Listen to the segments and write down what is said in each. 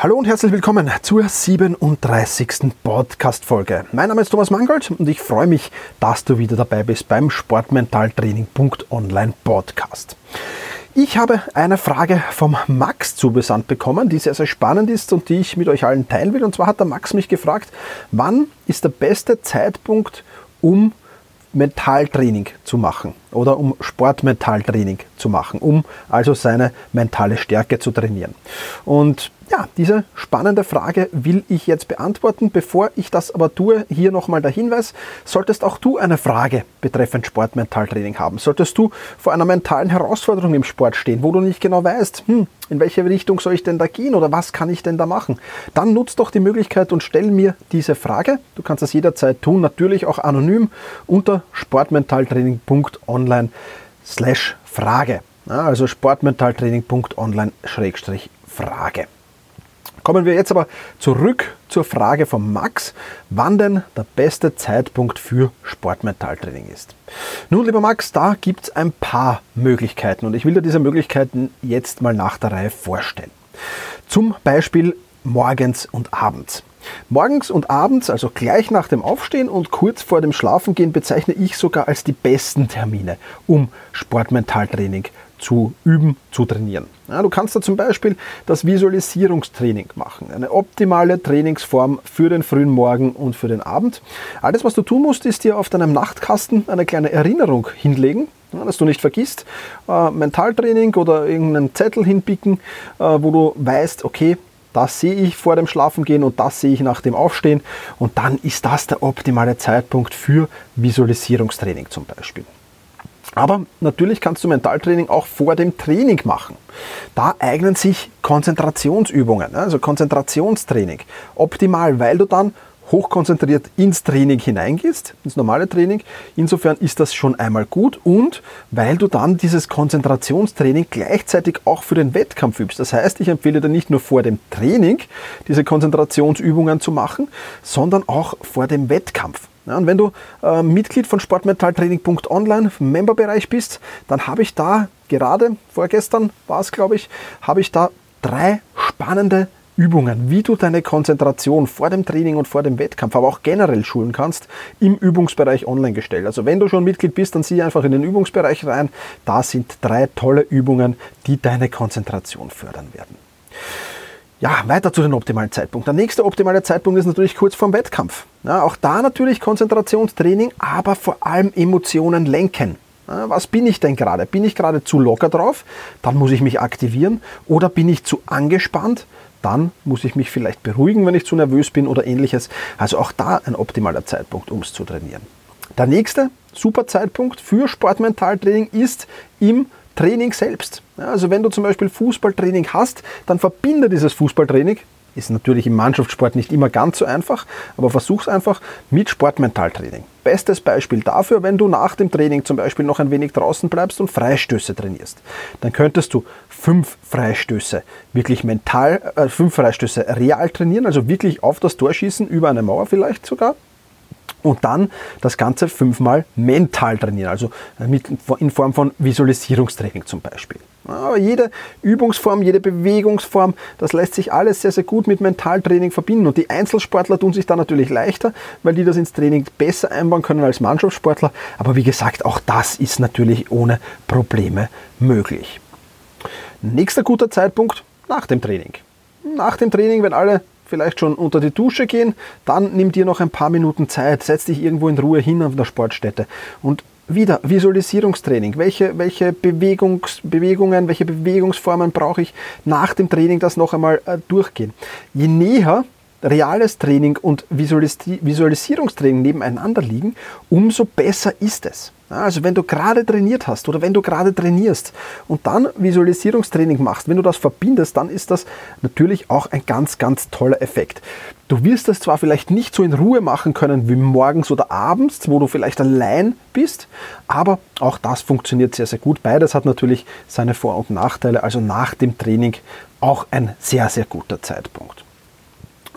Hallo und herzlich willkommen zur 37. Podcast-Folge. Mein Name ist Thomas Mangold und ich freue mich, dass du wieder dabei bist beim Sportmentaltraining.online Podcast. Ich habe eine Frage vom Max zugesandt bekommen, die sehr, sehr spannend ist und die ich mit euch allen teilen will. Und zwar hat der Max mich gefragt, wann ist der beste Zeitpunkt, um Mentaltraining zu machen oder um Sportmentaltraining zu machen, um also seine mentale Stärke zu trainieren. Und ja, diese spannende Frage will ich jetzt beantworten. Bevor ich das aber tue, hier nochmal der Hinweis, solltest auch du eine Frage betreffend Sportmentaltraining haben, solltest du vor einer mentalen Herausforderung im Sport stehen, wo du nicht genau weißt, hm, in welche Richtung soll ich denn da gehen oder was kann ich denn da machen, dann nutzt doch die Möglichkeit und stell mir diese Frage. Du kannst das jederzeit tun, natürlich auch anonym unter sportmentaltraining.online slash Frage. also sportmentaltraining.online-frage. Kommen wir jetzt aber zurück zur Frage von Max, wann denn der beste Zeitpunkt für Sportmentaltraining ist. Nun, lieber Max, da gibt es ein paar Möglichkeiten und ich will dir diese Möglichkeiten jetzt mal nach der Reihe vorstellen. Zum Beispiel morgens und abends. Morgens und abends, also gleich nach dem Aufstehen und kurz vor dem Schlafengehen, bezeichne ich sogar als die besten Termine, um Sportmentaltraining zu üben, zu trainieren. Ja, du kannst da zum Beispiel das Visualisierungstraining machen, eine optimale Trainingsform für den frühen Morgen und für den Abend. Alles, was du tun musst, ist dir auf deinem Nachtkasten eine kleine Erinnerung hinlegen, ja, dass du nicht vergisst, äh, Mentaltraining oder irgendeinen Zettel hinpicken, äh, wo du weißt, okay, das sehe ich vor dem Schlafengehen und das sehe ich nach dem Aufstehen und dann ist das der optimale Zeitpunkt für Visualisierungstraining zum Beispiel. Aber natürlich kannst du Mentaltraining auch vor dem Training machen. Da eignen sich Konzentrationsübungen, also Konzentrationstraining, optimal, weil du dann hochkonzentriert ins Training hineingehst, ins normale Training. Insofern ist das schon einmal gut und weil du dann dieses Konzentrationstraining gleichzeitig auch für den Wettkampf übst. Das heißt, ich empfehle dir nicht nur vor dem Training diese Konzentrationsübungen zu machen, sondern auch vor dem Wettkampf. Ja, und wenn du äh, Mitglied von sportmentaltraining.online im Memberbereich bist, dann habe ich da gerade, vorgestern war es glaube ich, habe ich da drei spannende Übungen, wie du deine Konzentration vor dem Training und vor dem Wettkampf, aber auch generell schulen kannst, im Übungsbereich online gestellt. Also wenn du schon Mitglied bist, dann sieh einfach in den Übungsbereich rein. Da sind drei tolle Übungen, die deine Konzentration fördern werden. Ja, weiter zu den optimalen Zeitpunkten. Der nächste optimale Zeitpunkt ist natürlich kurz vorm Wettkampf. Ja, auch da natürlich Konzentrationstraining, aber vor allem Emotionen lenken. Ja, was bin ich denn gerade? Bin ich gerade zu locker drauf? Dann muss ich mich aktivieren. Oder bin ich zu angespannt? Dann muss ich mich vielleicht beruhigen, wenn ich zu nervös bin oder ähnliches. Also auch da ein optimaler Zeitpunkt, um es zu trainieren. Der nächste super Zeitpunkt für Sportmentaltraining ist im Training selbst. Also wenn du zum Beispiel Fußballtraining hast, dann verbinde dieses Fußballtraining, ist natürlich im Mannschaftssport nicht immer ganz so einfach, aber versuch es einfach mit Sportmentaltraining. Bestes Beispiel dafür, wenn du nach dem Training zum Beispiel noch ein wenig draußen bleibst und Freistöße trainierst. Dann könntest du fünf Freistöße wirklich mental, äh, fünf Freistöße real trainieren, also wirklich auf das Tor schießen, über eine Mauer vielleicht sogar und dann das Ganze fünfmal mental trainieren, also in Form von Visualisierungstraining zum Beispiel. Aber jede Übungsform, jede Bewegungsform, das lässt sich alles sehr, sehr gut mit Mentaltraining verbinden. Und die Einzelsportler tun sich da natürlich leichter, weil die das ins Training besser einbauen können als Mannschaftssportler. Aber wie gesagt, auch das ist natürlich ohne Probleme möglich. Nächster guter Zeitpunkt nach dem Training. Nach dem Training, wenn alle vielleicht schon unter die Dusche gehen, dann nimm dir noch ein paar Minuten Zeit, setz dich irgendwo in Ruhe hin auf der Sportstätte und wieder Visualisierungstraining. Welche, welche Bewegungs, Bewegungen, welche Bewegungsformen brauche ich nach dem Training, das noch einmal äh, durchgehen. Je näher reales Training und Visualisierungstraining nebeneinander liegen, umso besser ist es. Also wenn du gerade trainiert hast oder wenn du gerade trainierst und dann Visualisierungstraining machst, wenn du das verbindest, dann ist das natürlich auch ein ganz, ganz toller Effekt. Du wirst das zwar vielleicht nicht so in Ruhe machen können wie morgens oder abends, wo du vielleicht allein bist, aber auch das funktioniert sehr, sehr gut. Beides hat natürlich seine Vor- und Nachteile, also nach dem Training auch ein sehr, sehr guter Zeitpunkt.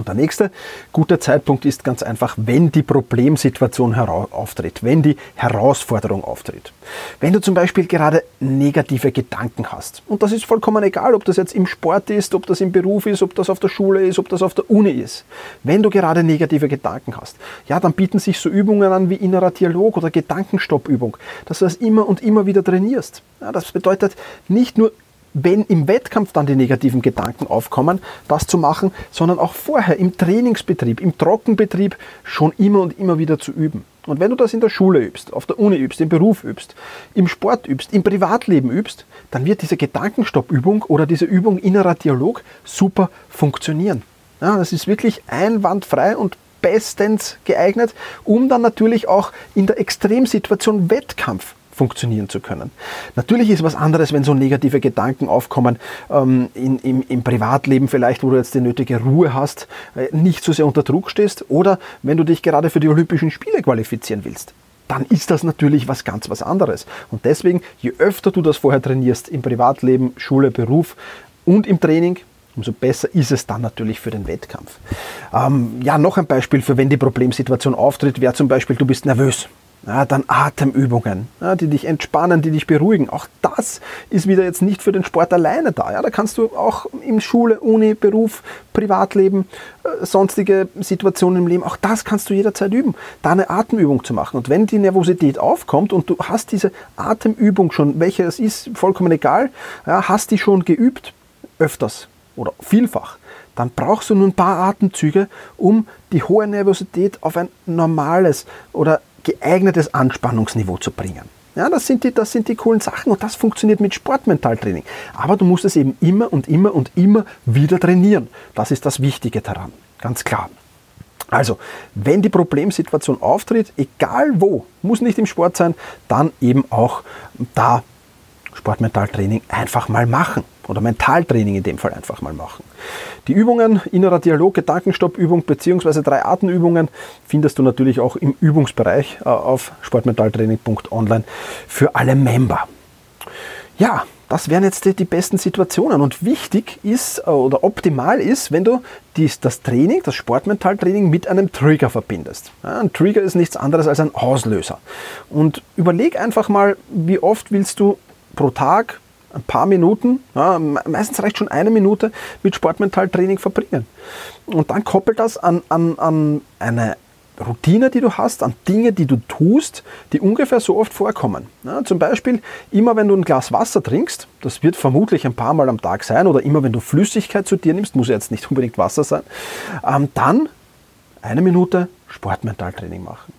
Und der nächste gute Zeitpunkt ist ganz einfach, wenn die Problemsituation auftritt, wenn die Herausforderung auftritt. Wenn du zum Beispiel gerade negative Gedanken hast, und das ist vollkommen egal, ob das jetzt im Sport ist, ob das im Beruf ist, ob das auf der Schule ist, ob das auf der Uni ist. Wenn du gerade negative Gedanken hast, ja, dann bieten sich so Übungen an wie innerer Dialog oder Gedankenstoppübung, dass du das immer und immer wieder trainierst. Ja, das bedeutet nicht nur wenn im Wettkampf dann die negativen Gedanken aufkommen, das zu machen, sondern auch vorher im Trainingsbetrieb, im Trockenbetrieb schon immer und immer wieder zu üben. Und wenn du das in der Schule übst, auf der Uni übst, im Beruf übst, im Sport übst, im Privatleben übst, dann wird diese Gedankenstoppübung oder diese Übung innerer Dialog super funktionieren. Ja, das ist wirklich einwandfrei und bestens geeignet, um dann natürlich auch in der Extremsituation Wettkampf funktionieren zu können. Natürlich ist was anderes, wenn so negative Gedanken aufkommen ähm, in, im, im, Privatleben vielleicht, wo du jetzt die nötige Ruhe hast, äh, nicht so sehr unter Druck stehst oder wenn du dich gerade für die Olympischen Spiele qualifizieren willst dann ist das natürlich was ganz was anderes. Und deswegen, je öfter du das vorher trainierst, im Privatleben, Schule, Beruf und im Training, umso besser ist es dann natürlich für den Wettkampf. Ähm, ja, noch ein Beispiel für wenn die Problemsituation auftritt, wäre zum Beispiel, du bist nervös. Ja, dann Atemübungen, ja, die dich entspannen, die dich beruhigen. Auch das ist wieder jetzt nicht für den Sport alleine da. Ja, da kannst du auch in Schule, Uni, Beruf, Privatleben, äh, sonstige Situationen im Leben, auch das kannst du jederzeit üben, da eine Atemübung zu machen. Und wenn die Nervosität aufkommt und du hast diese Atemübung schon, welche es ist, vollkommen egal, ja, hast die schon geübt, öfters oder vielfach, dann brauchst du nur ein paar Atemzüge, um die hohe Nervosität auf ein normales oder geeignetes Anspannungsniveau zu bringen. Ja, das sind, die, das sind die coolen Sachen und das funktioniert mit Sportmentaltraining. Aber du musst es eben immer und immer und immer wieder trainieren. Das ist das Wichtige daran, ganz klar. Also, wenn die Problemsituation auftritt, egal wo, muss nicht im Sport sein, dann eben auch da Sportmentaltraining einfach mal machen oder Mentaltraining in dem Fall einfach mal machen. Die Übungen, innerer Dialog, Gedankenstoppübung bzw. drei Artenübungen findest du natürlich auch im Übungsbereich äh, auf sportmentaltraining.online für alle Member. Ja, das wären jetzt die, die, besten Situationen. Und wichtig ist äh, oder optimal ist, wenn du dies, das Training, das Sportmentaltraining mit einem Trigger verbindest. Ein Trigger ist nichts anderes als ein Auslöser. Und überleg einfach mal, wie oft willst du pro Tag ein paar Minuten, ja, meistens reicht schon eine Minute mit Sportmentaltraining verbringen. Und dann koppelt das an, an, an eine Routine, die du hast, an Dinge, die du tust, die ungefähr so oft vorkommen. Ja, zum Beispiel, immer wenn du ein Glas Wasser trinkst, das wird vermutlich ein paar Mal am Tag sein, oder immer wenn du Flüssigkeit zu dir nimmst, muss ja jetzt nicht unbedingt Wasser sein, ähm, dann eine Minute Sportmentaltraining machen.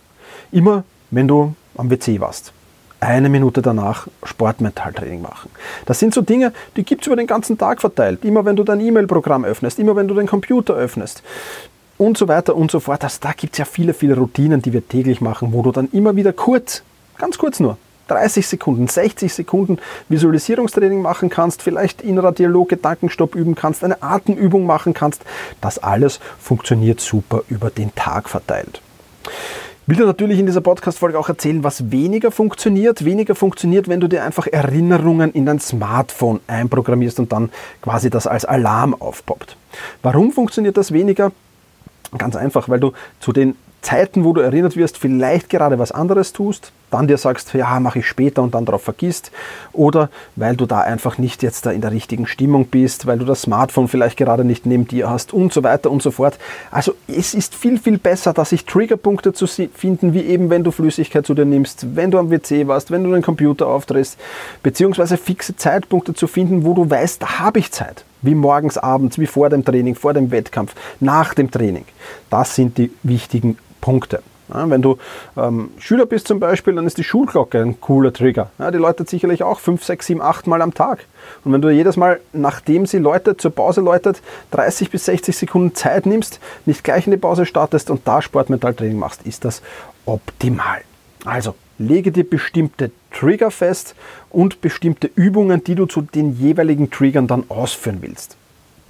Immer wenn du am WC warst eine Minute danach Sportmentaltraining machen. Das sind so Dinge, die gibt es über den ganzen Tag verteilt. Immer wenn du dein E-Mail-Programm öffnest, immer wenn du den Computer öffnest und so weiter und so fort. Das, da gibt es ja viele, viele Routinen, die wir täglich machen, wo du dann immer wieder kurz, ganz kurz nur, 30 Sekunden, 60 Sekunden Visualisierungstraining machen kannst, vielleicht innerer Dialog, Gedankenstopp üben kannst, eine Atemübung machen kannst. Das alles funktioniert super über den Tag verteilt will dir natürlich in dieser Podcast-Folge auch erzählen, was weniger funktioniert. Weniger funktioniert, wenn du dir einfach Erinnerungen in dein Smartphone einprogrammierst und dann quasi das als Alarm aufpoppt. Warum funktioniert das weniger? Ganz einfach, weil du zu den Zeiten, wo du erinnert wirst, vielleicht gerade was anderes tust, dann dir sagst, ja, mache ich später und dann darauf vergisst, oder weil du da einfach nicht jetzt da in der richtigen Stimmung bist, weil du das Smartphone vielleicht gerade nicht neben dir hast und so weiter und so fort. Also es ist viel, viel besser, dass sich Triggerpunkte zu finden, wie eben wenn du Flüssigkeit zu dir nimmst, wenn du am WC warst, wenn du den Computer aufdrehst, beziehungsweise fixe Zeitpunkte zu finden, wo du weißt, da habe ich Zeit wie morgens, abends, wie vor dem Training, vor dem Wettkampf, nach dem Training. Das sind die wichtigen Punkte. Ja, wenn du ähm, Schüler bist zum Beispiel, dann ist die Schulglocke ein cooler Trigger. Ja, die läutet sicherlich auch 5, 6, 7, 8 Mal am Tag. Und wenn du jedes Mal, nachdem sie läutet, zur Pause läutet, 30 bis 60 Sekunden Zeit nimmst, nicht gleich in die Pause startest und da Sportmentaltraining machst, ist das optimal. Also lege dir bestimmte Trigger fest und bestimmte Übungen, die du zu den jeweiligen Triggern dann ausführen willst.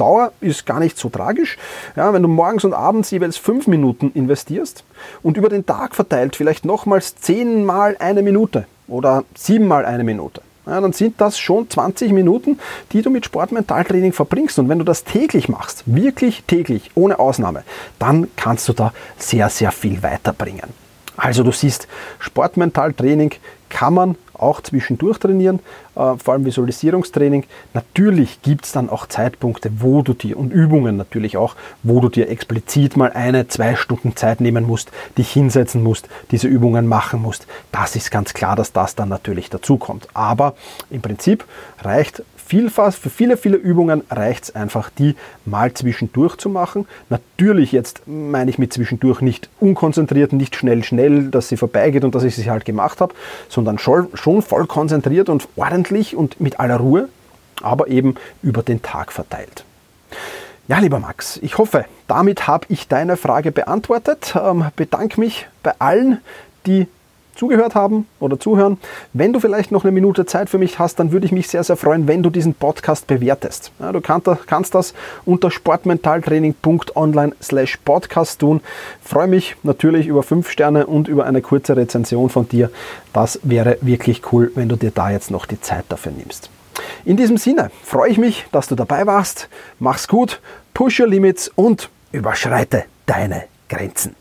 Dauer ist gar nicht so tragisch. Ja, wenn du morgens und abends jeweils fünf Minuten investierst und über den Tag verteilt vielleicht nochmals zehnmal eine Minute oder siebenmal eine Minute, ja, dann sind das schon 20 Minuten, die du mit Sportmentaltraining verbringst. Und wenn du das täglich machst, wirklich täglich, ohne Ausnahme, dann kannst du da sehr, sehr viel weiterbringen. Also du siehst, Sportmentaltraining kann man auch zwischendurch trainieren, äh, vor allem Visualisierungstraining. Natürlich gibt es dann auch Zeitpunkte, wo du dir und Übungen natürlich auch, wo du dir explizit mal eine, zwei Stunden Zeit nehmen musst, dich hinsetzen musst, diese Übungen machen musst. Das ist ganz klar, dass das dann natürlich dazukommt. Aber im Prinzip reicht Vielfach, für viele, viele Übungen reicht es einfach, die mal zwischendurch zu machen. Natürlich jetzt meine ich mit zwischendurch nicht unkonzentriert, nicht schnell, schnell, dass sie vorbeigeht und dass ich sie halt gemacht habe, sondern schon, voll konzentriert und ordentlich und mit aller Ruhe, aber eben über den Tag verteilt. Ja, lieber Max, ich hoffe, damit habe ich deine Frage beantwortet. Ähm, bedanke mich bei allen, die zugehört haben oder zuhören. Wenn du vielleicht noch eine Minute Zeit für mich hast, dann würde ich mich sehr, sehr freuen, wenn du diesen Podcast bewertest. Ja, du kannst das unter sportmentaltraining.online slash podcast tun. Freue mich natürlich über fünf Sterne und über eine kurze Rezension von dir. Das wäre wirklich cool, wenn du dir da jetzt noch die Zeit dafür nimmst. In diesem Sinne freue ich mich, dass du dabei warst. Mach's gut, push your limits und überschreite deine Grenzen.